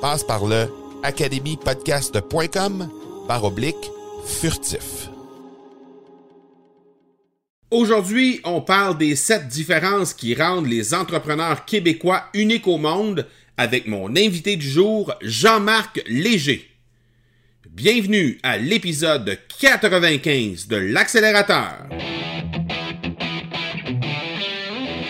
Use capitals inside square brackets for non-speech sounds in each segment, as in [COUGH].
Passe par le academypodcast.com par oblique furtif. Aujourd'hui, on parle des sept différences qui rendent les entrepreneurs québécois uniques au monde avec mon invité du jour, Jean-Marc Léger. Bienvenue à l'épisode 95 de l'accélérateur.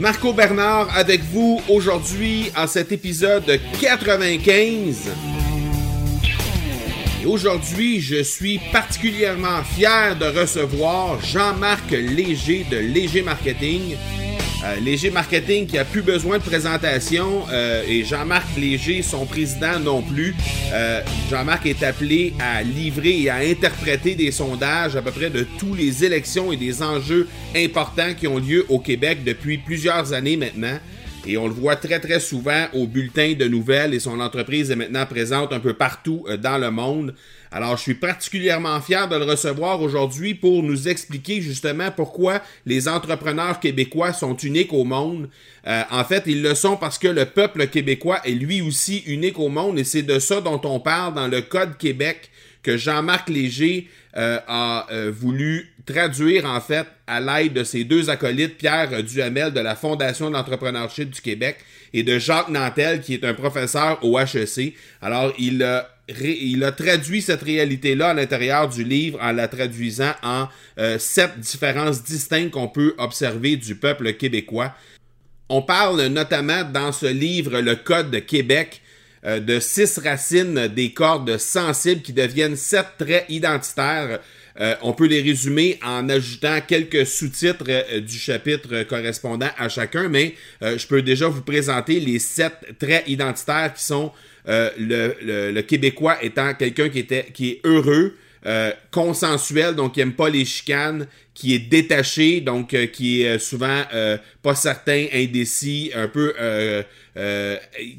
Marco Bernard avec vous aujourd'hui en cet épisode 95. Et aujourd'hui, je suis particulièrement fier de recevoir Jean-Marc Léger de Léger Marketing. Euh, Léger Marketing qui a plus besoin de présentation euh, et Jean-Marc Léger, son président non plus. Euh, Jean-Marc est appelé à livrer et à interpréter des sondages à peu près de tous les élections et des enjeux importants qui ont lieu au Québec depuis plusieurs années maintenant. Et on le voit très très souvent au bulletin de nouvelles et son entreprise est maintenant présente un peu partout dans le monde. Alors, je suis particulièrement fier de le recevoir aujourd'hui pour nous expliquer justement pourquoi les entrepreneurs québécois sont uniques au monde. Euh, en fait, ils le sont parce que le peuple québécois est lui aussi unique au monde et c'est de ça dont on parle dans le Code Québec que Jean-Marc Léger euh, a euh, voulu traduire en fait à l'aide de ses deux acolytes, Pierre Duhamel de la Fondation de l'entrepreneurship du Québec et de Jacques Nantel qui est un professeur au HEC. Alors, il a il a traduit cette réalité-là à l'intérieur du livre en la traduisant en euh, sept différences distinctes qu'on peut observer du peuple québécois. On parle notamment dans ce livre, Le Code de Québec, euh, de six racines des cordes sensibles qui deviennent sept traits identitaires. Euh, on peut les résumer en ajoutant quelques sous-titres du chapitre correspondant à chacun, mais je peux déjà vous présenter les sept traits identitaires qui sont euh, le, Québécois étant quelqu'un qui, était, qui est heureux, euh, consensuel, donc qui aime pas les chicanes, qui est détaché, donc euh, qui est souvent pas certain, indécis, un peu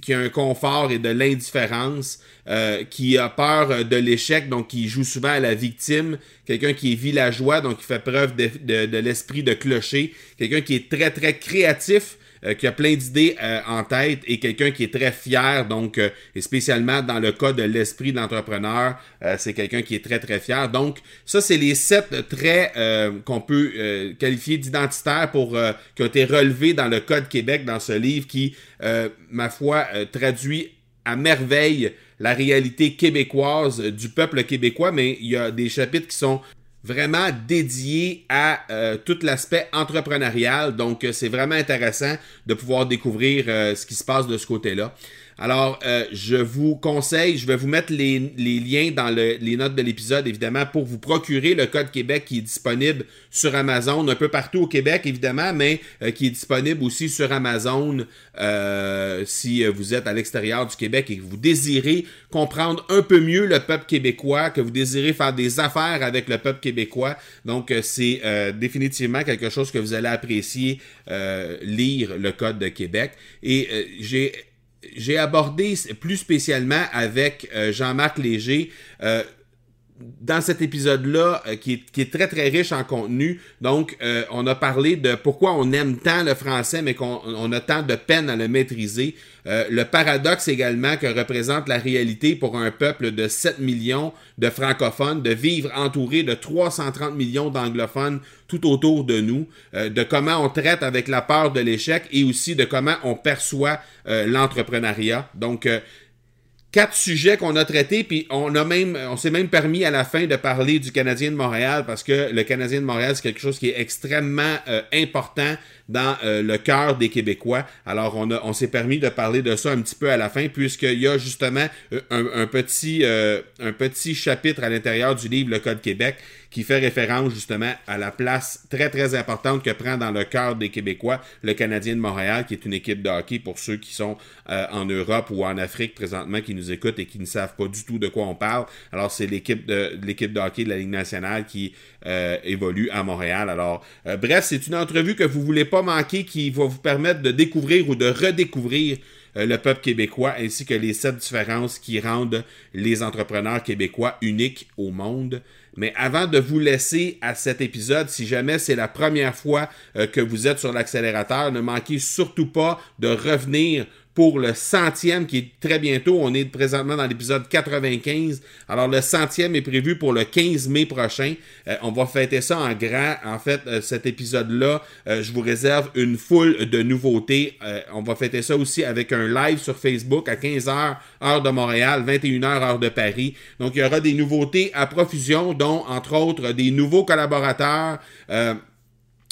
qui a un confort et de l'indifférence, qui a peur de l'échec, donc qui joue souvent à la victime, quelqu'un qui est villageois, donc qui fait preuve de l'esprit de clocher, quelqu'un qui est très très créatif, euh, qui a plein d'idées euh, en tête et quelqu'un qui est très fier, donc, euh, et spécialement dans le cas de l'esprit d'entrepreneur, c'est quelqu'un qui est très, très fier. Donc, ça, c'est les sept traits qu'on peut qualifier d'identitaires pour qui ont été relevés dans le Code Québec, dans ce livre qui, ma foi, traduit à merveille la réalité québécoise du peuple québécois, mais il y a des chapitres qui sont vraiment dédié à euh, tout l'aspect entrepreneurial. Donc, euh, c'est vraiment intéressant de pouvoir découvrir euh, ce qui se passe de ce côté-là. Alors, euh, je vous conseille, je vais vous mettre les, liens dans les notes de l'épisode, évidemment, pour vous procurer le code Québec qui est disponible sur Amazon, un peu partout au Québec, évidemment, mais euh, qui est disponible aussi sur Amazon euh, si vous êtes à l'extérieur du Québec et que vous désirez comprendre un peu mieux le peuple québécois, que vous désirez faire des affaires avec le peuple québécois. Donc, c'est définitivement quelque chose que vous allez apprécier, lire le code de Québec. Et j'ai j'ai abordé plus spécialement avec euh, Jean-Marc Léger euh, dans cet épisode-là, euh, qui, est, très très riche en contenu, donc on a parlé de pourquoi on aime tant le français, mais qu'on a tant de peine à le maîtriser. Euh, le paradoxe également que représente la réalité pour un peuple de 7 millions de francophones, de vivre entouré de 330 millions d'anglophones tout autour de nous, euh, de comment on traite avec la peur de l'échec et aussi de comment on perçoit euh, l'entrepreneuriat. Donc, quatre sujets qu'on a traités, puis on a même, on s'est même permis à la fin de parler du Canadien de Montréal parce que le Canadien de Montréal c'est quelque chose qui est extrêmement important dans euh, le cœur des Québécois. Alors, on, on s'est permis de parler de ça un petit peu à la fin, puisqu'il y a justement euh, un, petit, euh, un petit chapitre à l'intérieur du livre Le Code Québec qui fait référence justement à la place très très importante que prend dans le cœur des Québécois le Canadien de Montréal, qui est une équipe de hockey pour ceux qui sont en Europe ou en Afrique présentement, qui nous écoutent et qui ne savent pas du tout de quoi on parle. Alors c'est l'équipe de l'équipe de hockey de la Ligue nationale qui évolue à Montréal. Alors bref, c'est une entrevue que vous voulez pas manquer qui va vous permettre de découvrir ou de redécouvrir euh, le peuple québécois ainsi que les sept différences qui rendent les entrepreneurs québécois uniques au monde. Mais avant de vous laisser à cet épisode, si jamais c'est la première fois euh, que vous êtes sur l'accélérateur, ne manquez surtout pas de revenir pour le centième qui est très bientôt. On est présentement dans l'épisode 95. Alors le centième est prévu pour le 15 mai prochain. Euh, on va fêter ça en grand. En fait, euh, cet épisode-là, euh, je vous réserve une foule de nouveautés. on va fêter ça aussi avec un live sur Facebook à 15h heure de Montréal, 21h heure de Paris. Donc il y aura des nouveautés à profusion, dont entre autres des nouveaux collaborateurs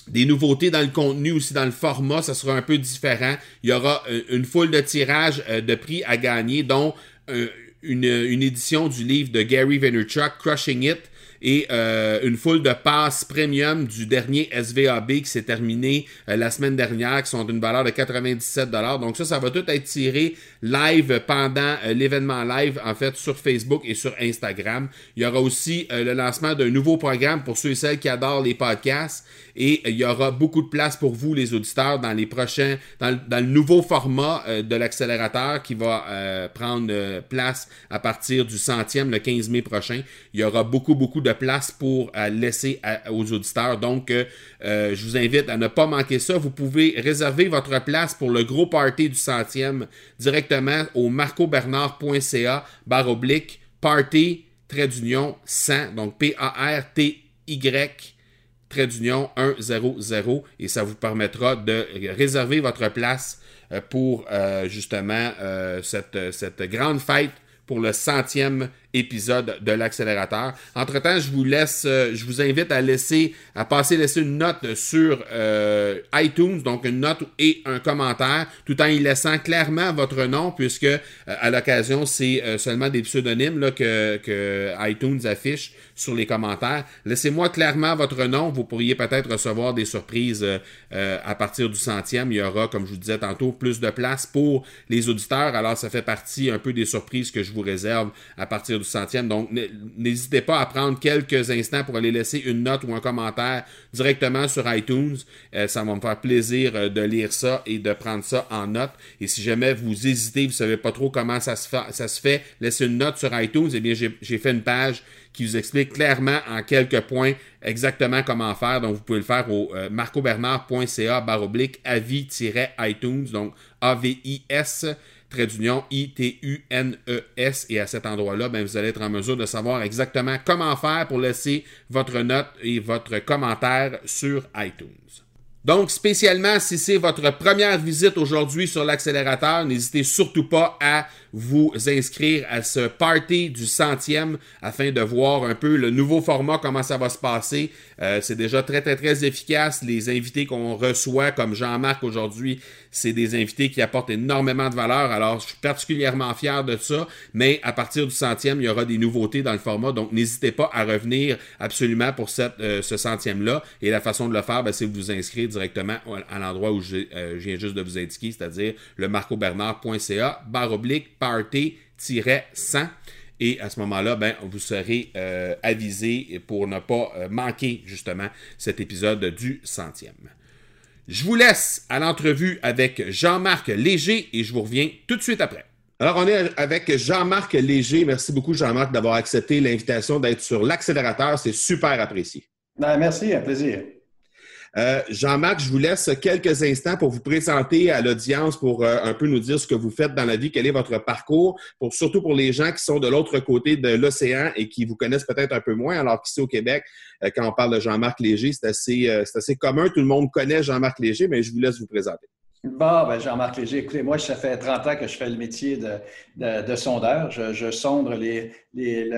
des nouveautés dans le contenu, aussi dans le format, ça sera un peu différent. Il y aura euh, une foule de tirages euh, de prix à gagner, dont euh, une, édition du livre de Gary Vaynerchuk, Crushing It, et une foule de passes premium du dernier SVAB qui s'est terminé la semaine dernière, qui sont d'une valeur de 97 Donc ça, ça va tout être tiré live pendant l'événement live, en fait, sur Facebook et sur Instagram. Il y aura aussi le lancement d'un nouveau programme pour ceux et celles qui adorent les podcasts. Et il y aura beaucoup de place pour vous, les auditeurs, dans les prochains, dans, le nouveau format de l'accélérateur qui va prendre place à partir du centième, le 15 mai prochain. Il y aura beaucoup, beaucoup de place pour euh, laisser aux auditeurs. Donc, euh, euh, je vous invite à ne pas manquer ça. Vous pouvez réserver votre place pour le gros party du centième directement au marcobernard.ca barre oblique party trait d'union 100. Donc, P-A-R-T-Y trait d'union 100 et ça vous permettra de réserver votre place pour justement cette, cette grande fête pour le centième épisode de l'accélérateur. Entre-temps, je vous laisse, euh, je vous invite à laisser, à passer laisser une note sur euh, iTunes, donc une note et un commentaire, tout en y laissant clairement votre nom, puisque euh, à l'occasion, c'est seulement des pseudonymes là, que, que iTunes affiche sur les commentaires. Laissez-moi clairement votre nom. Vous pourriez peut-être recevoir des surprises à partir du centième. Il y aura, comme je vous disais tantôt, plus de place pour les auditeurs. Alors, ça fait partie un peu des surprises que je vous réserve à partir centième. Donc, n'hésitez pas à prendre quelques instants pour aller laisser une note ou un commentaire directement sur iTunes. Euh, ça va me faire plaisir euh, de lire ça et de prendre ça en note. Et si jamais vous hésitez, vous savez pas trop comment ça se fait, ça se fait laissez une note sur iTunes. Eh bien, j'ai fait une page qui vous explique clairement en quelques points exactement comment faire. Donc, vous pouvez le faire au euh, marcobernard.ca baroblique avis-iTunes, donc A-V-I-S trait d'union I-T-U-N-E-S. Et à cet endroit-là, ben, vous allez être en mesure de savoir exactement comment faire pour laisser votre note et votre commentaire sur iTunes. Donc, spécialement si c'est votre première visite aujourd'hui sur l'accélérateur, n'hésitez surtout pas à vous inscrire à ce party du centième afin de voir un peu le nouveau format, comment ça va se passer. Euh, c'est déjà très, très, très efficace. Les invités qu'on reçoit, comme Jean-Marc aujourd'hui, c'est des invités qui apportent énormément de valeur. Alors, je suis particulièrement fier de ça. Mais à partir du centième, il y aura des nouveautés dans le format. Donc, n'hésitez pas à revenir absolument pour cette, euh, ce centième-là. Et la façon de le faire, ben, c'est de vous inscrire directement à l'endroit où euh, je, viens juste de vous indiquer, c'est-à-dire le marcobernard.ca, barre oblique, party-100. Et à ce moment-là, ben, vous serez euh, avisé pour ne pas euh, manquer justement cet épisode du centième. Je vous laisse à l'entrevue avec Jean-Marc Léger et je vous reviens tout de suite après. Alors, on est avec Jean-Marc Léger. Merci beaucoup, Jean-Marc, d'avoir accepté l'invitation d'être sur l'accélérateur. C'est super apprécié. Ben, merci, un plaisir. Euh, Jean-Marc, je vous laisse quelques instants pour vous présenter à l'audience, pour euh, un peu nous dire ce que vous faites dans la vie, quel est votre parcours, pour, surtout pour les gens qui sont de l'autre côté de l'océan et qui vous connaissent peut-être un peu moins, alors qu'ici au Québec, euh, quand on parle de Jean-Marc Léger, c'est assez, assez commun, tout le monde connaît Jean-Marc Léger, mais je vous laisse vous présenter. Bon, ben Jean-Marc Léger, écoutez, moi, ça fait 30 ans que je fais le métier de, de, sondeur. Je, je sonde les, les,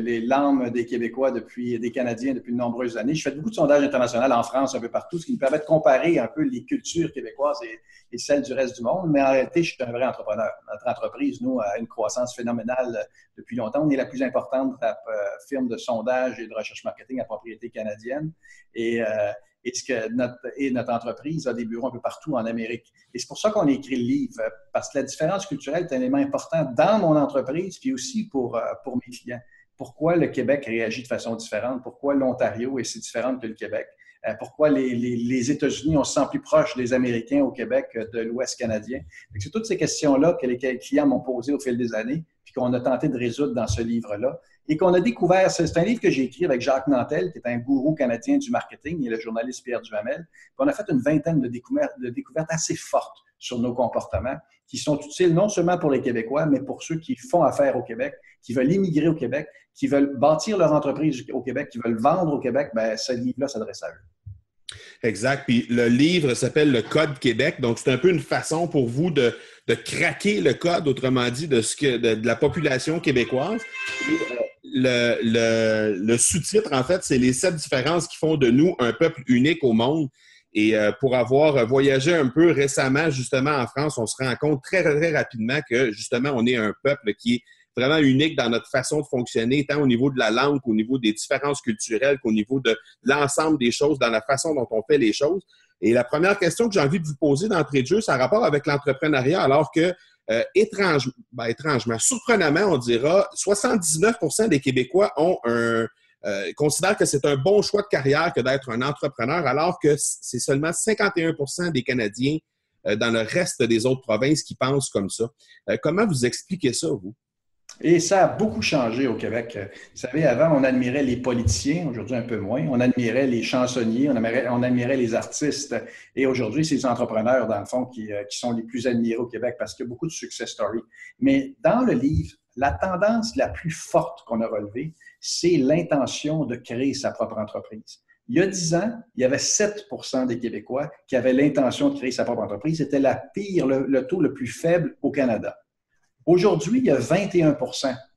les, larmes des Québécois depuis, des Canadiens depuis de nombreuses années. Je fais beaucoup de sondages internationaux en France, un peu partout, ce qui me permet de comparer un peu les cultures québécoises et, et celles du reste du monde. Mais en réalité, je suis un vrai entrepreneur. Notre entreprise, nous, a une croissance phénoménale depuis longtemps. On est la plus importante euh, firme de sondage et de recherche marketing à propriété canadienne. Et, euh, et, notre, entreprise a des bureaux un peu partout en Amérique. Et c'est pour ça qu'on a écrit le livre, parce que la différence culturelle est un élément important dans mon entreprise, puis aussi pour, euh, pour mes clients. Pourquoi le Québec réagit de façon différente? Pourquoi l'Ontario est si différente que le Québec? Euh, pourquoi les, les, les États-Unis, on se sent plus proche des Américains au Québec de l'Ouest canadien? C'est toutes ces questions-là que les clients m'ont posées au fil des années, puis qu'on a tenté de résoudre dans ce livre-là et qu'on a découvert, c'est un livre que j'ai écrit avec Jacques Nantel, qui est un gourou canadien du marketing, et le journaliste Pierre Duhamel. On a fait une vingtaine de découvertes, assez fortes sur nos comportements, qui sont utiles non seulement pour les Québécois, mais pour ceux qui font affaire au Québec, qui veulent immigrer au Québec, qui veulent bâtir leur entreprise au Québec, qui veulent vendre au Québec, ben, ce livre-là s'adresse à eux. Exact. Puis le livre s'appelle Le Code Québec. Donc, c'est un peu une façon pour vous de, de craquer le code, autrement dit, de, ce que, de, la population québécoise. Euh, le, sous-titre, en fait, c'est les sept différences qui font de nous un peuple unique au monde. Et euh, pour avoir voyagé un peu récemment, justement, en France, on se rend compte très, très rapidement que, justement, on est un peuple qui est vraiment unique dans notre façon de fonctionner, tant au niveau de la langue qu'au niveau des différences culturelles, qu'au niveau de l'ensemble des choses, dans la façon dont on fait les choses. Et la première question que j'ai envie de vous poser d'entrée de jeu, c'est en rapport avec l'entrepreneuriat, alors que euh, étrange, ben, étrangement, surprenamment, on dira, 79% des Québécois ont un, euh, considèrent que c'est un bon choix de carrière que d'être un entrepreneur, alors que c'est seulement 51% des Canadiens euh, dans le reste des autres provinces qui pensent comme ça. comment vous expliquez ça, vous? Et ça a beaucoup changé au Québec. Vous savez, avant, on admirait les politiciens, aujourd'hui un peu moins. On admirait les chansonniers, on admirait, on admirait les artistes. Et aujourd'hui, c'est les entrepreneurs, dans le fond, qui, euh, qui, sont les plus admirés au Québec parce qu'il y a beaucoup de success stories. Mais dans le livre, la tendance la plus forte qu'on a relevée, c'est l'intention de créer sa propre entreprise. Il y a dix ans, il y avait 7% des Québécois qui avaient l'intention de créer sa propre entreprise. C'était la pire, le taux le plus faible au Canada. Aujourd'hui, il y a 21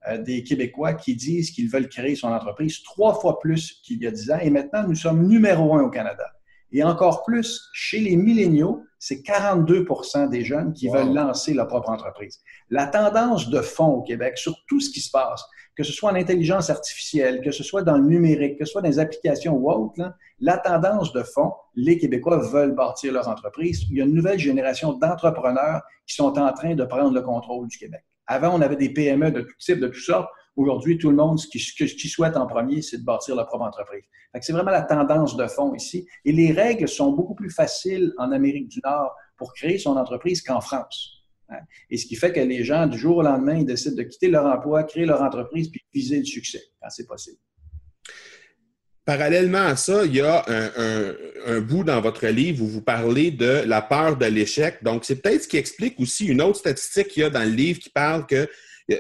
euh, des Québécois qui disent qu'ils veulent créer son entreprise, trois fois plus qu'il y a dix ans. Et maintenant, nous sommes numéro un au Canada. Et encore plus, chez les milléniaux, c'est 42% des jeunes qui veulent lancer leur propre entreprise. La tendance de fond au Québec sur tout ce qui se passe, que ce soit en intelligence artificielle, que ce soit dans le numérique, que ce soit dans les applications ou autres, la tendance de fond, les Québécois veulent bâtir leur entreprise. Il y a une nouvelle génération d'entrepreneurs qui sont en train de prendre le contrôle du Québec. Avant, on avait des PME de tout type, de toutes sortes. Aujourd'hui, tout le monde, ce qui, souhaite en premier, c'est de bâtir leur propre entreprise. C'est vraiment la tendance de fond ici. Et les règles sont beaucoup plus faciles en Amérique du Nord pour créer son entreprise qu'en France. Hein. Et ce qui fait que les gens, du jour au lendemain, ils décident de quitter leur emploi, créer leur entreprise, puis viser le succès, quand c'est possible. Parallèlement à ça, il y a un, bout dans votre livre où vous parlez de la peur de l'échec. Donc, c'est peut-être ce qui explique aussi une autre statistique qu'il y a dans le livre qui parle qu'il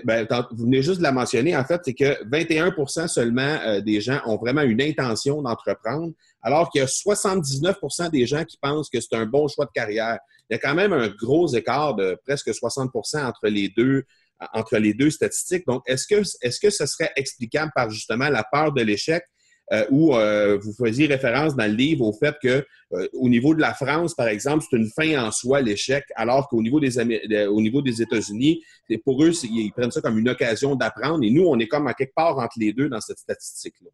Ben, vous venez juste de la mentionner, en fait, c'est que 21% seulement euh, des gens ont vraiment une intention d'entreprendre, alors qu'il y a 79% des gens qui pensent que c'est un bon choix de carrière. Il y a quand même un gros écart de presque 60% entre les deux entre les deux statistiques. Donc, est-ce que, est-ce que ce serait explicable par justement la peur de l'échec? Euh, où euh, vous faisiez référence dans le livre au fait que euh, au niveau de la France, par exemple, c'est une fin en soi l'échec, alors qu'au niveau des au niveau des États-Unis, pour eux, ils prennent ça comme une occasion d'apprendre. Et nous, on est comme à quelque part entre les deux dans cette statistique-là.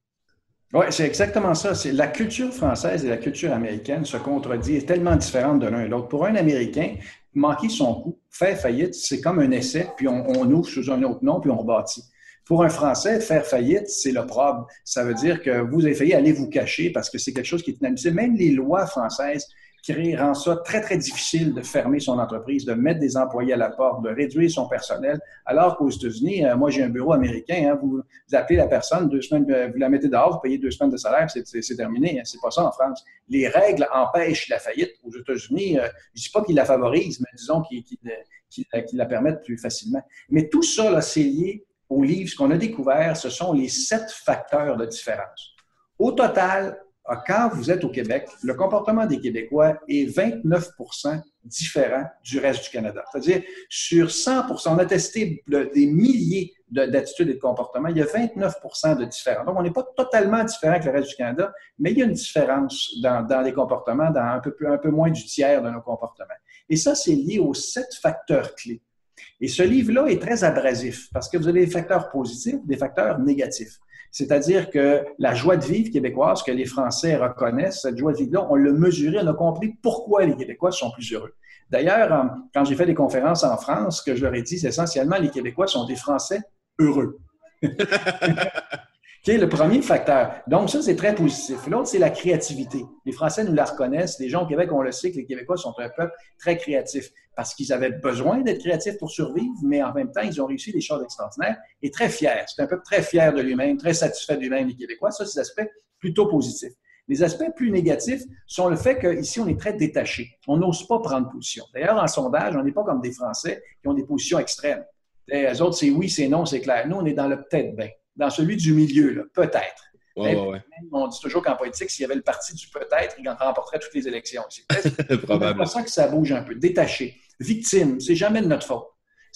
Oui, c'est exactement ça. C'est la culture française et la culture américaine se contredisent, tellement différentes de l'un et l'autre. Pour un Américain, manquer son coup, faire faillite, c'est comme un essai, puis on, on ouvre sous un autre nom, puis on rebâtit. Pour un Français, faire faillite, c'est l'opprobre. Ça veut dire que vous avez failli aller vous cacher parce que c'est quelque chose qui est inadmissible. Même les lois françaises qui rendent ça très, très difficile de fermer son entreprise, de mettre des employés à la porte, de réduire son personnel. Alors qu'aux États-Unis, euh, moi, j'ai un bureau américain, hein, vous, appelez la personne, deux semaines, euh, vous la mettez dehors, vous payez deux semaines de salaire, c'est terminé. Hein, c'est pas ça en France. Les règles empêchent la faillite. Aux États-Unis, euh, je dis pas qu'ils la favorisent, mais disons qu'ils la permettent plus facilement. Mais tout ça, c'est lié au livre, ce qu'on a découvert, ce sont les sept facteurs de différence. Au total, quand vous êtes au Québec, le comportement des Québécois est 29% différent du reste du Canada. C'est-à-dire, sur 100 on a testé des milliers d'attitudes et de comportements, il y a 29% de différence. Donc, on n'est pas totalement différent avec le reste du Canada, mais il y a une différence dans, les comportements, dans un peu, un peu moins du tiers de nos comportements. Et ça, c'est lié aux sept facteurs clés. Et ce livre-là est très abrasif parce que vous avez des facteurs positifs, des facteurs négatifs. C'est-à-dire que la joie de vivre québécoise que les Français reconnaissent, cette joie de vivre-là, on l'a mesurée, on a compris pourquoi les Québécois sont plus heureux. D'ailleurs, euh, quand j'ai fait des conférences en France, ce que je leur ai dit, c'est essentiellement les Québécois sont des Français heureux. [LAUGHS] qui le premier facteur. Donc, ça, c'est très positif. L'autre, c'est la créativité. Les Français nous la reconnaissent. Les gens au Québec, on le sait que les Québécois sont un peuple très créatif parce qu'ils avaient besoin d'être créatifs pour survivre, mais en même temps, ils ont réussi des choses extraordinaires et très fiers. C'est un peuple très fier de lui-même, très satisfait de lui-même, les Québécois. Ça, c'est des aspects plutôt positifs. Les aspects plus négatifs sont le fait qu'ici, on est très détaché. On n'ose pas prendre position. D'ailleurs, en sondage, on n'est pas comme des Français qui ont des positions extrêmes. Les autres, c'est oui, c'est non, c'est clair. Nous, on est dans le peut-être bien dans celui du milieu, peut-être. On dit toujours qu'en politique, s'il y avait le parti du peut-être, il remporterait toutes les élections. [LAUGHS] C'est probablement ça que ça bouge un peu. Détaché. Victime, c'est jamais de notre faute.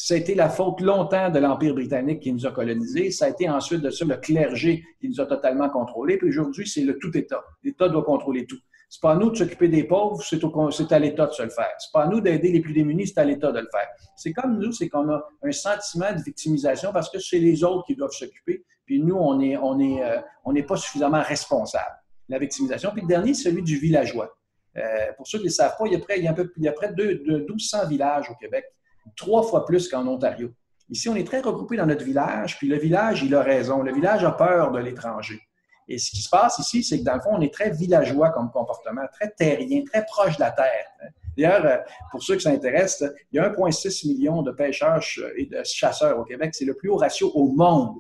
Été la faute longtemps de l'Empire britannique qui nous a colonisés. Ça a été ensuite de ça le clergé qui nous a totalement contrôlés. Puis aujourd'hui, c'est le tout État. L'État doit contrôler tout. C'est pas à nous de s'occuper des pauvres, c'est, à l'État de se le faire. C'est pas à nous d'aider les plus démunis, c'est à l'État de le faire. C'est comme nous, c'est qu'on a un sentiment de victimisation parce que c'est les autres qui doivent s'occuper. Puis nous, on n'est on est, euh, on pas suffisamment responsable. La victimisation. Puis le dernier, c'est celui du villageois. Euh, pour ceux qui ne le savent pas, il y a près, il y a il y a près de, de 1200 villages au Québec, trois fois plus qu'en Ontario. Ici, on est très regroupés dans notre village, puis le village, il a raison. Le village a peur de l'étranger. Et ce qui se passe ici, c'est que dans le fond, on est très villageois comme comportement, très terrien, très proche de la terre. D'ailleurs, euh, pour ceux qui s'intéressent, il y a 1,6 million de pêcheurs et de chasseurs au Québec. C'est le plus haut ratio au monde.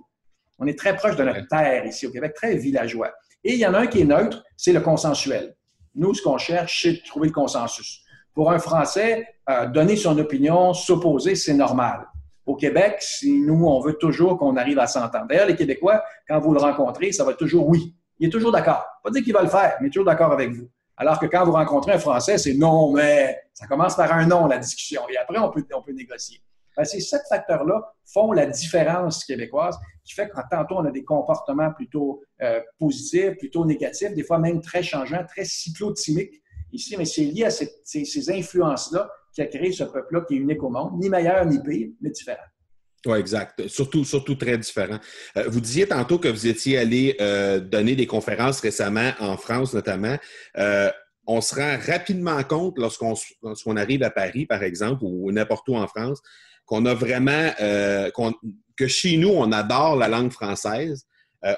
On est très proche de notre terre ici au Québec, très villageois. Et il y en a un qui est neutre, c'est le consensuel. Nous, ce qu'on cherche, c'est de trouver le consensus. Pour un Français, euh, donner son opinion, s'opposer, c'est normal. Au Québec, nous, on veut toujours qu'on arrive à s'entendre. D'ailleurs, les Québécois, quand vous le rencontrez, ça va toujours oui. Il est toujours d'accord. Pas dire qu'il va le faire, mais toujours d'accord avec vous. Alors que quand vous rencontrez un Français, c'est non, mais ça commence par un non, la discussion. Et après, on peut, on peut négocier. Ben, ces sept facteurs-là font la différence québécoise qui fait que tantôt, on a des comportements plutôt euh, positifs, plutôt négatifs, des fois même très changeants, très cyclotimiques ici, mais c'est lié à ces, ces influences-là qui a créé ce peuple-là qui est unique au monde, ni meilleur ni pire, mais différent. Oui, exact. Surtout, surtout très différent. Euh, vous disiez tantôt que vous étiez allé euh, donner des conférences récemment en France, notamment. On se rend rapidement compte lorsqu'on arrive à Paris, par exemple, ou n'importe où en France, qu'on a vraiment que chez nous, on adore la langue française.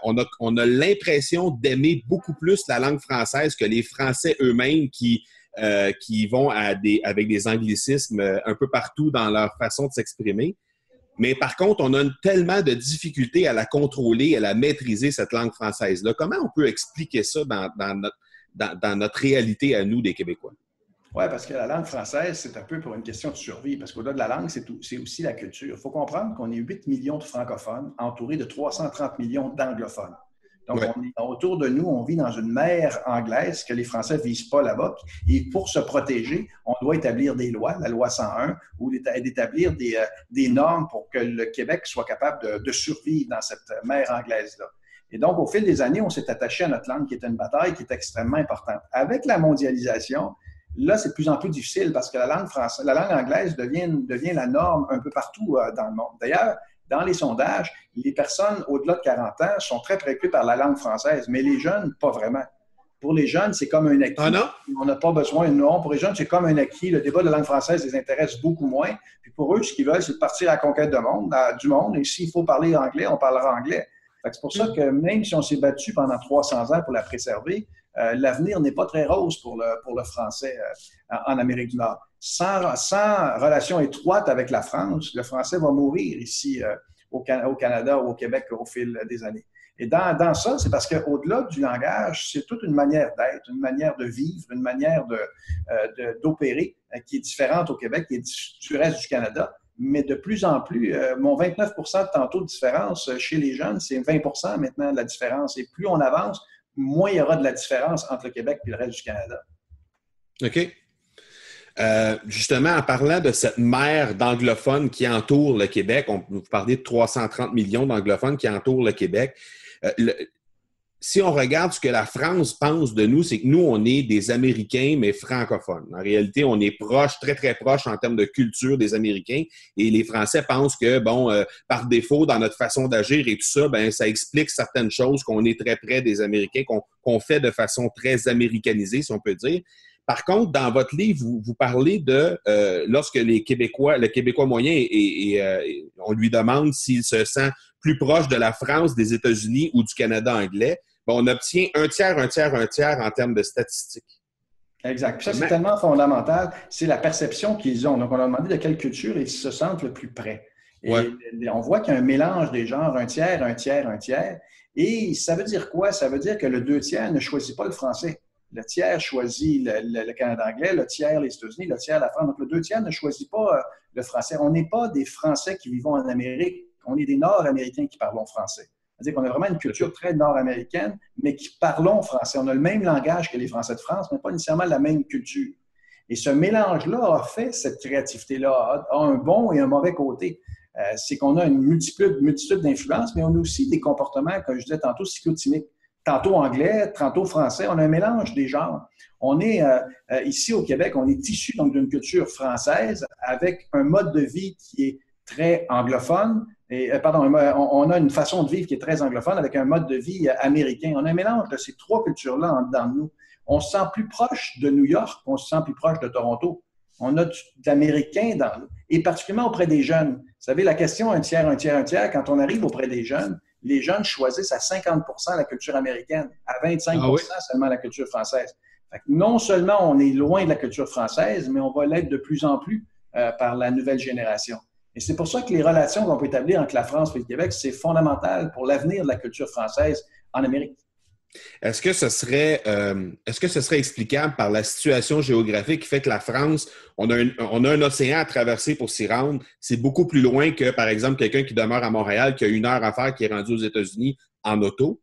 on a, on a l'impression d'aimer beaucoup plus la langue française que les Français eux-mêmes qui euh, qui vont avec des anglicismes euh, un peu partout dans leur façon de s'exprimer. Mais par contre, on a tellement de difficultés à la contrôler, à la maîtriser, cette langue française-là. Comment on peut expliquer ça dans, dans, notre réalité à nous, des Québécois? Oui, parce que la langue française, c'est un peu pour une question de survie, parce qu'au-delà de la langue, c'est aussi la culture. Il faut comprendre qu'on est 8 millions de francophones entourés de 330 millions d'anglophones. Donc, autour de nous, on vit dans une mer anglaise que les Français ne visent pas là-bas. Et pour se protéger, on doit établir des lois, la loi 101, ou d'établir des, euh, des, normes pour que le Québec soit capable de, de survivre dans cette mer anglaise-là. Et donc, au fil des années, on s'est attaché à notre langue, qui est une bataille qui est extrêmement importante. Avec la mondialisation, là, c'est de plus en plus difficile parce que la langue française, la langue anglaise devient, devient la norme un peu partout euh, dans le monde. D'ailleurs, dans les sondages, les personnes au-delà de 40 ans sont très préoccupées par la langue française, mais les jeunes, pas vraiment. Pour les jeunes, c'est comme un acquis. Ah non? On n'a pas besoin, non. Pour les jeunes, c'est comme un acquis. Le débat de la langue française les intéresse beaucoup moins. Puis pour eux, ce qu'ils veulent, c'est de partir à la conquête de monde, du monde. Et s'il faut parler anglais, on parlera anglais. C'est pour ça que même si on s'est battu pendant 300 ans pour la préserver, l'avenir n'est pas très rose pour le, pour le français euh, en Amérique du Nord. Sans, sans, relation étroite avec la France, le français va mourir ici euh, au, au, Canada ou au Québec au fil des années. Et dans, dans ça, c'est parce qu'au-delà du langage, c'est toute une manière d'être, une manière de vivre, une manière d'opérer de, qui est différente au Québec et du reste du Canada mais de plus en plus, mon 29% de tantôt de différence chez les jeunes, c'est 20% maintenant de la différence. Et plus on avance, moins il y aura de la différence entre le Québec et le reste du Canada. OK. Euh, justement, en parlant de cette mer d'anglophones qui entoure le Québec, on vous parlez de 330 millions d'anglophones qui entourent le Québec. Euh, si on regarde ce que la France pense de nous, c'est que nous, on est des Américains, mais francophones. En réalité, on est proche, très, très proche en termes de culture des Américains. Et les Français pensent que, bon, euh, par défaut, dans notre façon d'agir et tout ça, ben, ça explique certaines choses, qu'on est très près des Américains, qu'on fait de façon très américanisée, si on peut dire. Par contre, dans votre livre, vous, parlez de euh, lorsque les Québécois, le Québécois moyen, et, euh, on lui demande s'il se sent plus proche de la France, des États-Unis ou du Canada anglais on obtient un tiers, un tiers, un tiers en termes de statistiques. Exact. ça, c'est tellement fondamental. C'est la perception qu'ils ont. Donc, on a demandé de quelle culture ils se sentent le plus près. Et on voit qu'il y a un mélange des genres, un tiers, un tiers, un tiers. Et ça veut dire quoi? Ça veut dire que le deux tiers ne choisit pas le français. Le tiers choisit le, Canada anglais, le tiers les États-Unis, le tiers la France. Donc, le deux tiers ne choisit pas euh, le français. On n'est pas des Français qui vivons en Amérique. On est des Nord-Américains qui parlons français. C'est-à-dire qu'on a vraiment une culture très nord-américaine, mais qui parlons français. On a le même langage que les Français de France, mais pas nécessairement la même culture. Et ce mélange-là a fait cette créativité-là, a, un bon et un mauvais côté. Euh, c'est qu'on a une multitude, multitude d'influences, mais on a aussi des comportements, comme je disais tantôt, cyclotimiques. Tantôt anglais, tantôt français. On a un mélange des genres. On est euh, euh, ici au Québec, on est issu donc d'une culture française avec un mode de vie qui est très anglophone, et, euh, pardon, on, a une façon de vivre qui est très anglophone avec un mode de vie euh, américain. On a un mélange de ces trois cultures-là dans nous. On se sent plus proche de New York, on se sent plus proche de Toronto. On a d'Américains dans nous, et particulièrement auprès des jeunes. Vous savez, la question un tiers, un tiers, un tiers, quand on arrive auprès des jeunes, les jeunes choisissent à 50% la culture américaine, à 25 ah seulement la culture française. non seulement on est loin de la culture française, mais on va l'être de plus en plus euh, par la nouvelle génération. Et c'est pour ça que les relations qu'on peut établir entre la France et le Québec, c'est fondamental pour l'avenir de la culture française en Amérique. Est-ce que ce serait euh, est-ce que ce serait explicable par la situation géographique qui fait que la France, on a un, océan à traverser pour s'y rendre? C'est beaucoup plus loin que, par exemple, quelqu'un qui demeure à Montréal, qui a une heure à faire, qui est rendu aux États-Unis en auto.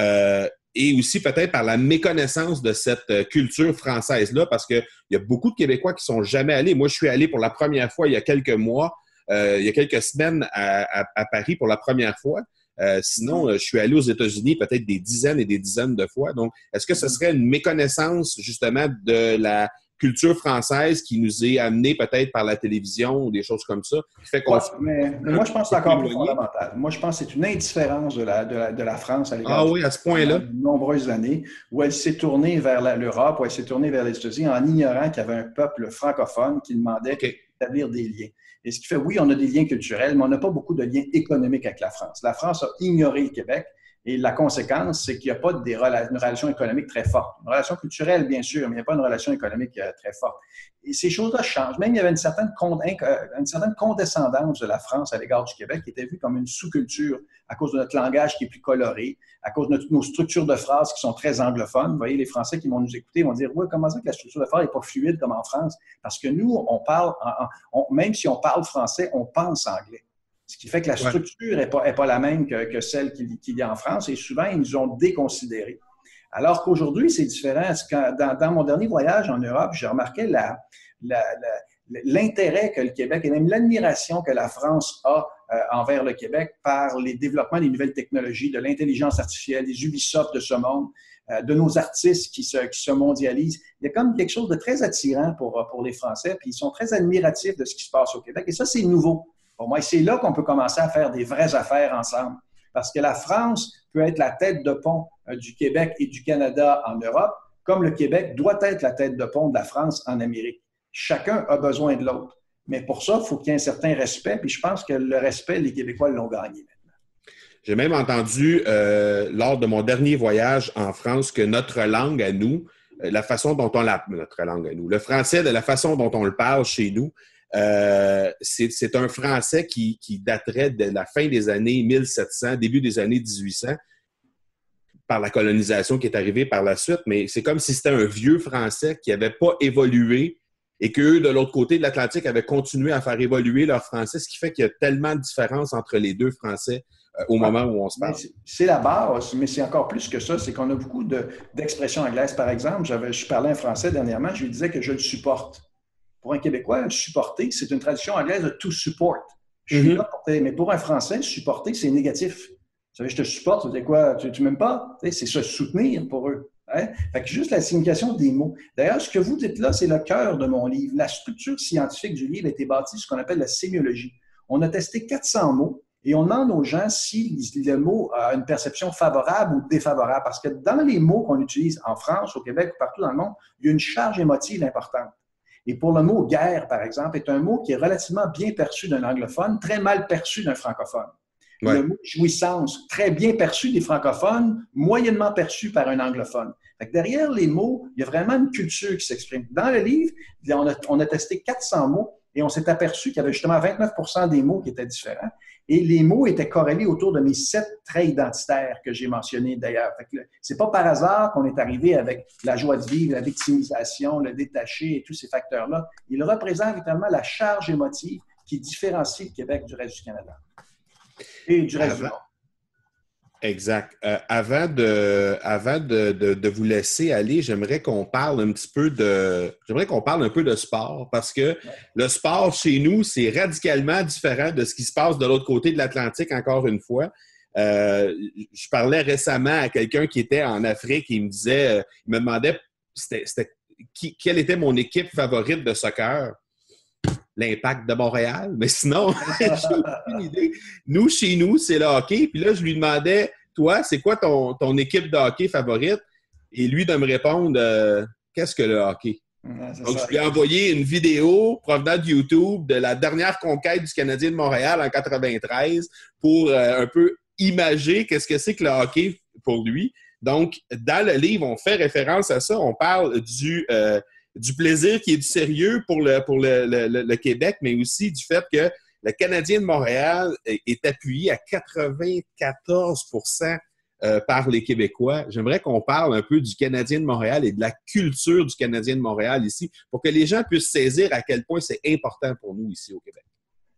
Euh, et aussi peut-être par la méconnaissance de cette culture française-là, parce qu'il y a beaucoup de Québécois qui sont jamais allés. Moi, je suis allé pour la première fois il y a quelques mois euh, il y a quelques semaines à, Paris pour la première fois. Euh, sinon, euh, je suis allé aux États-Unis peut-être des dizaines et des dizaines de fois. Donc, est-ce que ce serait une méconnaissance justement de la culture française qui nous est amenée peut-être par la télévision ou des choses comme ça, fait mais, moi, je pense que c'est encore plus fondamental. Moi, je pense que c'est une indifférence de la, de la, France à ah, oui, à ce point-là. De nombreuses années où elle s'est tournée vers l'Europe, où elle s'est tournée vers les États-Unis en ignorant qu'il y avait un peuple francophone qui demandait des liens. Et ce qui fait, oui, on a des liens culturels, mais on n'a pas beaucoup de liens économiques avec la France. La France a ignoré le Québec Et la conséquence, c'est qu'il n'y a pas des une relation économique très forte. Une relation culturelle, bien sûr, mais il n'y a pas une relation économique euh, très forte. Et ces choses-là changent. Même il y avait une certaine, euh, une certaine condescendance de la France à l'égard du Québec qui était vue comme une sous-culture à cause de notre langage qui est plus coloré, à cause de nos structures de phrases qui sont très anglophones. Vous voyez, les Français qui vont nous écouter vont dire, oui, comment ça que la structure de phrase n'est pas fluide comme en France? Parce que nous, on parle, même si on parle français, on pense anglais. Ce qui fait que la structure n'est pas, pas, la même que, celle qu'il y a en France et souvent, ils nous ont déconsidérés. Alors qu'aujourd'hui, c'est différent. Dans, dans, mon dernier voyage en Europe, j'ai remarqué l'intérêt que le Québec et même l'admiration que la France a euh, envers le Québec par les développements des nouvelles technologies, de l'intelligence artificielle, des Ubisoft de ce monde, euh, de nos artistes qui se, qui se, mondialisent. Il y a comme quelque chose de très attirant pour, pour les Français, puis ils sont très admiratifs de ce qui se passe au Québec. Et ça, c'est nouveau. Pour moi, c'est là qu'on peut commencer à faire des vraies affaires ensemble. Parce que la France peut être la tête de pont euh, du Québec et du Canada en Europe, comme le Québec doit être la tête de pont de la France en Amérique. Chacun a besoin de l'autre. Mais pour ça, il faut qu'il y ait un certain respect. Puis je pense que le respect, les Québécois l'ont gagné. J'ai même entendu euh, lors de mon dernier voyage en France que notre langue à nous, euh, la façon dont on la notre langue à nous, le français de la façon dont on le parle chez nous, euh, c'est un Français qui, daterait de la fin des années 1700, début des années 1800, par la colonisation qui est arrivée par la suite, mais c'est comme si c'était un vieux Français qui n'avait pas évolué et qu'eux, de l'autre côté de l'Atlantique, avaient continué à faire évoluer leur français, ce qui fait qu'il y a tellement de différences entre les deux Français euh, au moment où on se parle. C'est la base, mais c'est encore plus que ça. C'est qu'on a beaucoup d'expressions anglaises. Par exemple, je parlais un français dernièrement, je lui disais que je le supporte. Pour un Québécois, supporter, c'est une tradition anglaise de to support. Je suis là pour Mais pour un Français, supporter, c'est négatif. Vous savez, je te supporte, dire quoi? Tu, tu m'aimes pas? C'est se soutenir pour eux. Hein? Fait que juste la signification des mots. D'ailleurs, ce que vous dites là, c'est le cœur de mon livre. La structure scientifique du livre a été bâtie sur ce qu'on appelle la sémiologie. On a testé 400 mots et on demande aux gens si le mot a une perception favorable ou défavorable. Parce que dans les mots qu'on utilise en France, au Québec ou partout dans le monde, il y a une charge émotive importante. Et pour le mot guerre, par exemple, est un mot qui est relativement bien perçu d'un anglophone, très mal perçu d'un francophone. Le mot jouissance, très bien perçu des francophones, moyennement perçu par un anglophone. derrière les mots, il y a vraiment une culture qui s'exprime. Dans le livre, on a, on a testé 400 mots et on s'est aperçu qu'il y avait justement 29 des mots qui étaient différents. Et les mots étaient corrélés autour de mes sept traits identitaires que j'ai mentionnés d'ailleurs. C'est pas par hasard qu'on est arrivé avec la joie de vivre, la victimisation, le détaché et tous ces facteurs-là. Ils représentent évidemment la charge émotive qui différencie le Québec du reste du Canada et du reste du monde. Exact. Euh, avant de, avant de, de, vous laisser aller, j'aimerais qu'on parle un petit peu de, j'aimerais qu'on parle un peu de sport parce que le sport chez nous, c'est radicalement différent de ce qui se passe de l'autre côté de l'Atlantique, encore une fois. Euh, je parlais récemment à quelqu'un qui était en Afrique et il me disait, euh, il me demandait c'était, qui, quelle était mon équipe favorite de soccer? L'impact de Montréal. Mais sinon, [LAUGHS] j'ai aucune idée. Nous, chez nous, c'est le hockey. Puis là, je lui demandais, toi, c'est quoi ton, ton, équipe de hockey favorite? Et lui de me répondre, euh, qu'est-ce que le hockey? Donc, je lui ai envoyé une vidéo provenant de YouTube de la dernière conquête du Canadien de Montréal en 93 pour euh, un peu imager qu'est-ce que c'est que le hockey pour lui. Donc, dans le livre, on fait référence à ça. On parle du, euh, du plaisir qui est du sérieux pour le, pour le, Québec, mais aussi du fait que le Canadien de Montréal est, appuyé à 94% euh, par les Québécois. J'aimerais qu'on parle un peu du Canadien de Montréal et de la culture du Canadien de Montréal ici pour que les gens puissent saisir à quel point c'est important pour nous ici au Québec.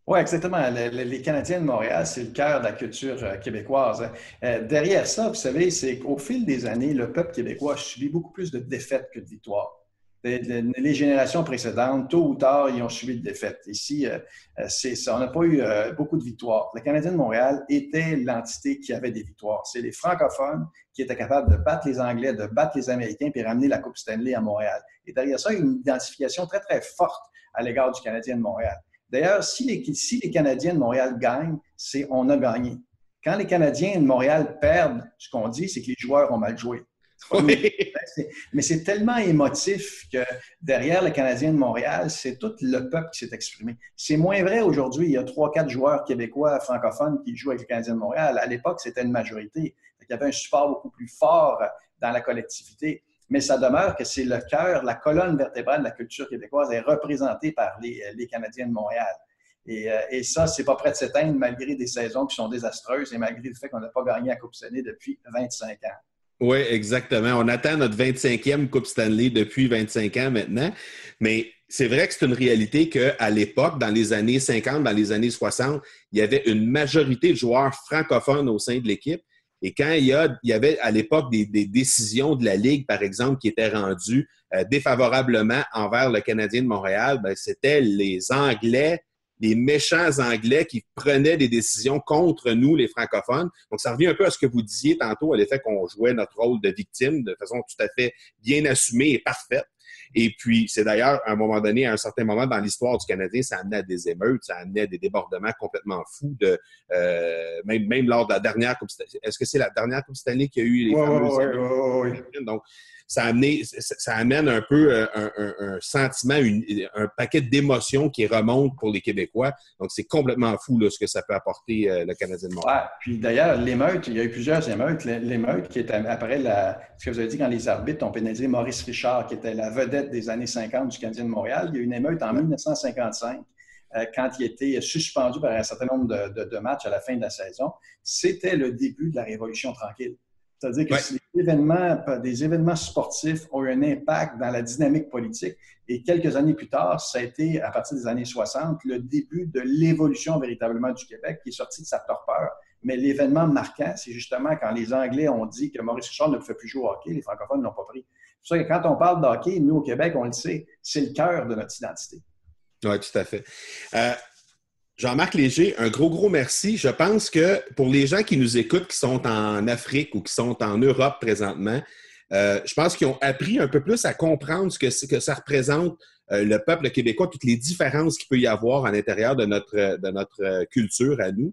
Oui, exactement. les Canadiens de Montréal, c'est le cœur de la culture euh, québécoise. Hein. Euh, derrière ça, vous savez, c'est qu'au fil des années, le peuple québécois a subi beaucoup plus de défaites que de victoires les générations précédentes, tôt ou tard, ils ont subi de défaites. Ici, euh, euh, c'est on n'a pas eu euh, beaucoup de victoires. Le Canadien de Montréal était l'entité qui avait des victoires. C'est les francophones qui étaient capables de battre les Anglais, de battre les Américains, puis ramener la Coupe Stanley à Montréal. Et derrière ça, une identification très, très forte à l'égard du Canadien de Montréal. D'ailleurs, si les, si les Canadiens de Montréal gagnent, c'est on a gagné. Quand les Canadiens de Montréal perdent, ce qu'on dit, c'est que les joueurs ont mal joué. Mais c'est tellement émotif que derrière le Canadien de Montréal, c'est tout le peuple qui s'est exprimé. C'est moins vrai aujourd'hui. Il y a trois, quatre joueurs québécois francophones qui jouent avec le Canadien de Montréal. À l'époque, c'était une majorité. Il y avait un support beaucoup plus fort dans la collectivité. Mais ça demeure que c'est le cœur, la colonne vertébrale de la culture québécoise est représentée par les, Canadiens de Montréal. Et, euh, et ça, c'est pas prêt de s'éteindre malgré des saisons qui sont désastreuses et malgré le fait qu'on n'a pas gagné la Coupe Stanley depuis 25 ans. Oui, exactement. On attend notre 25e Coupe Stanley depuis 25 ans maintenant. Mais c'est vrai que c'est une réalité qu'à l'époque, dans les années 50, dans les années 60, il y avait une majorité de joueurs francophones au sein de l'équipe. Et quand il y, avait à l'époque des, des, décisions de la Ligue, par exemple, qui étaient rendues euh, défavorablement envers le Canadien de Montréal, ben, c'était les Anglais les méchants Anglais qui prenaient des décisions contre nous, les francophones. Donc, ça revient un peu à ce que vous disiez tantôt, à l'effet qu'on jouait notre rôle de victime de façon tout à fait bien assumée et parfaite. Et puis, c'est d'ailleurs, à un moment donné, à un certain moment dans l'histoire du Canadien, ça amenait à des émeutes, ça amenait à des débordements complètement fous, de, euh, même, même lors de la dernière Coupe Est-ce que c'est la dernière Coupe Stanley qui a eu les fameuses... Donc, ça, ça, amène un peu euh, un, sentiment, un paquet d'émotions qui remontent pour les Québécois. Donc, c'est complètement fou là, ce que ça peut apporter euh, le Canadien de Montréal. puis d'ailleurs, l'émeute, il y a eu plusieurs émeutes. L'émeute qui est après la, ce que vous avez dit quand les arbitres ont pénalisé Maurice Richard, qui était la vedette des années 50 du Canadien de Montréal. Il y a eu une émeute en 1955 euh, quand il était suspendu par un certain nombre de, de matchs à la fin de la saison. C'était le début de la Révolution tranquille. C'est-à-dire que si des événements, des événements sportifs ont eu un impact dans la dynamique politique, et quelques années plus tard, ça a été, à partir des années 60, le début de l'évolution véritablement du Québec qui est sorti de sa torpeur. Mais l'événement marquant, c'est justement quand les Anglais ont dit que Maurice Richard ne fait plus jouer au hockey, les francophones ne l'ont pas pris. C'est pour ça que quand on parle de hockey, nous, au Québec, on le sait, c'est le cœur de notre identité. Oui, tout à fait. Euh, Jean-Marc Léger, un gros, gros merci. Je pense que pour les gens qui nous écoutent, qui sont en Afrique ou qui sont en Europe présentement, euh, je pense qu'ils ont appris un peu plus à comprendre ce que, ça représente euh, le peuple québécois, toutes les différences qu'il peut y avoir à l'intérieur de notre, de notre euh, culture à nous.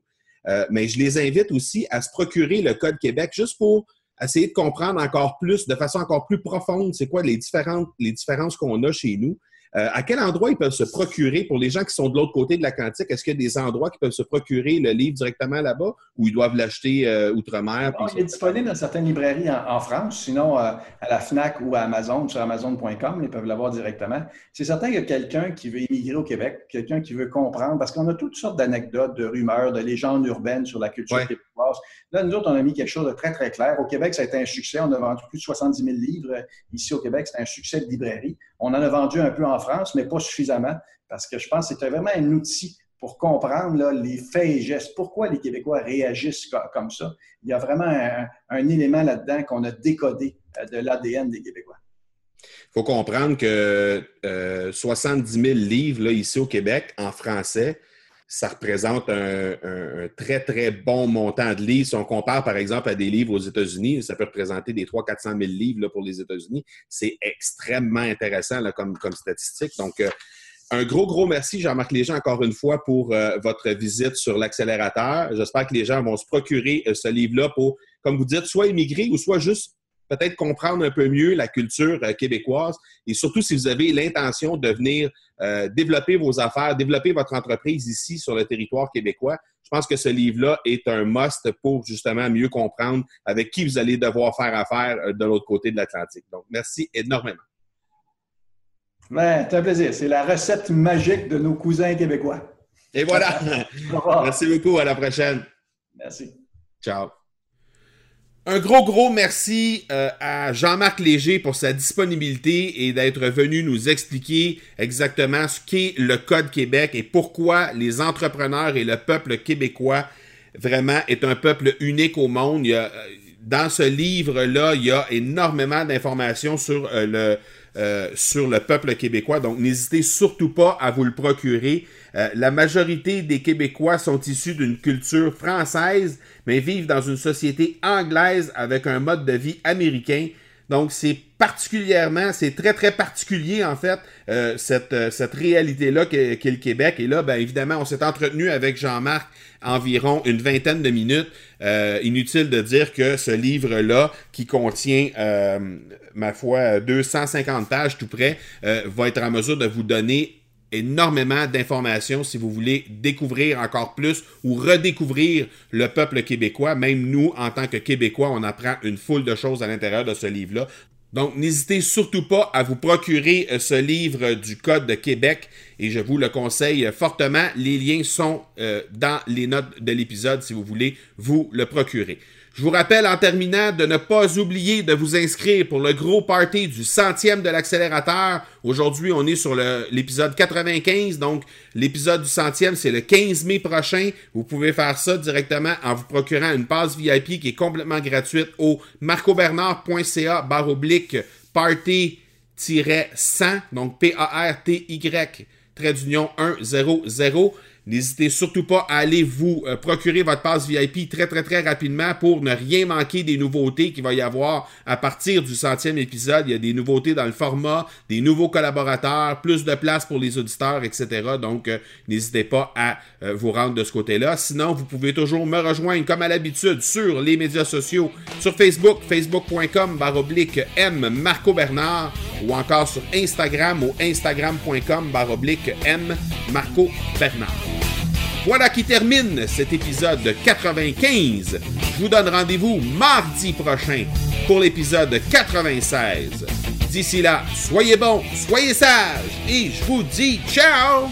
mais je les invite aussi à se procurer le Code Québec juste pour essayer de comprendre encore plus, de façon encore plus profonde, c'est quoi les, différentes, les différences qu'on a chez nous. Euh, à quel endroit ils peuvent se procurer, pour les gens qui sont de l'autre côté de l'Atlantique, est-ce qu'il y a des endroits qui peuvent se procurer le livre directement là-bas ou ils doivent l'acheter euh, outre-mer? il est disponible dans certaines librairies en, France, sinon euh, à la FNAC ou à Amazon, sur amazon.com, ils peuvent l'avoir directement. C'est certain que quelqu'un qui veut immigrer au Québec, quelqu'un qui veut comprendre, parce qu'on a toutes sortes d'anecdotes, de rumeurs, de légendes urbaines sur la culture québécoise. Là, nous autres, on a mis quelque chose de très, très clair. Au Québec, ça a été un succès. On a vendu plus de 70 000 livres. Ici, au Québec, c'est un succès de librairie. On en a vendu un peu en France, mais pas suffisamment, parce que je pense que c'était vraiment un outil pour comprendre les faits et gestes, pourquoi les Québécois réagissent comme ça. Il y a vraiment un, élément là-dedans qu'on a décodé euh, de l'ADN des Québécois. Il faut comprendre que 70 euh, 000 livres ici au Québec en français, ça représente un, très, très bon montant de livres. Si on compare, par exemple, à des livres aux États-Unis, ça peut représenter des 300-400 000 livres là, pour les États-Unis. C'est extrêmement intéressant là, comme, comme statistique. Donc, euh, un gros, gros merci, Jean-Marc Léger, encore une fois, pour euh, votre visite sur l'accélérateur. J'espère que les gens vont se procurer euh, ce livre-là pour, comme vous dites, soit immigrer ou soit juste peut-être comprendre un peu mieux la culture québécoise et surtout si vous avez l'intention de venir euh, développer vos affaires, développer votre entreprise ici sur le territoire québécois. Je pense que ce livre-là est un must pour justement mieux comprendre avec qui vous allez devoir faire affaire euh, de l'autre côté de l'Atlantique. Donc, merci énormément. Ben, c'est un plaisir. C'est la recette magique de nos cousins québécois. Et voilà. [LAUGHS] merci beaucoup. À la prochaine. Merci. Ciao. Un gros, gros merci euh, à Jean-Marc Léger pour sa disponibilité et d'être venu nous expliquer exactement ce qu'est le Code Québec et pourquoi les entrepreneurs et le peuple québécois vraiment est un peuple unique au monde. Euh, dans ce livre-là, il y a énormément d'informations sur euh, le sur le peuple québécois. Donc, n'hésitez surtout pas à vous le procurer. La majorité des Québécois sont issus d'une culture française, mais vivent dans une société anglaise avec un mode de vie américain. Donc, c'est particulièrement, c'est très, très particulier, en fait, euh, cette, euh, cette réalité-là qu'est le Québec. Et là, bien évidemment, on s'est entretenu avec Jean-Marc environ une vingtaine de minutes. Euh, inutile de dire que ce livre-là, qui contient, ma foi, 250 pages tout près, va être en mesure de vous donner énormément d'informations si vous voulez découvrir encore plus ou redécouvrir le peuple québécois. Même nous, en tant que Québécois, on apprend une foule de choses à l'intérieur de ce livre-là. Donc, n'hésitez surtout pas à vous procurer euh, ce livre du Code de Québec et je vous le conseille fortement. Les liens sont euh, dans les notes de l'épisode si vous voulez vous le procurer. Je vous rappelle en terminant de ne pas oublier de vous inscrire pour le gros party du centième de l'accélérateur. Aujourd'hui, on est sur l'épisode 95, donc l'épisode du centième, c'est le 15 mai prochain. Vous pouvez faire ça directement en vous procurant une passe VIP qui est complètement gratuite au marcobernard.ca barre oblique party-100, donc P-A-R-T-Y, trait d'union 100. N'hésitez surtout pas à aller vous euh, procurer votre passe VIP très très très rapidement pour ne rien manquer des nouveautés qu'il va y avoir à partir du centième épisode. Il y a des nouveautés dans le format, des nouveaux collaborateurs, plus de place pour les auditeurs, etc. Donc euh, n'hésitez pas à euh, vous rendre de ce côté-là. Sinon, vous pouvez toujours me rejoindre comme à l'habitude sur les médias sociaux, sur Facebook, facebook.com baroblique M Marco Bernard ou encore sur Instagram ou instagram.com baroblique M Marco Bernard. Voilà qui termine cet épisode 95. Je vous donne rendez-vous mardi prochain pour l'épisode 96. D'ici là, soyez bons, soyez sages et je vous dis ciao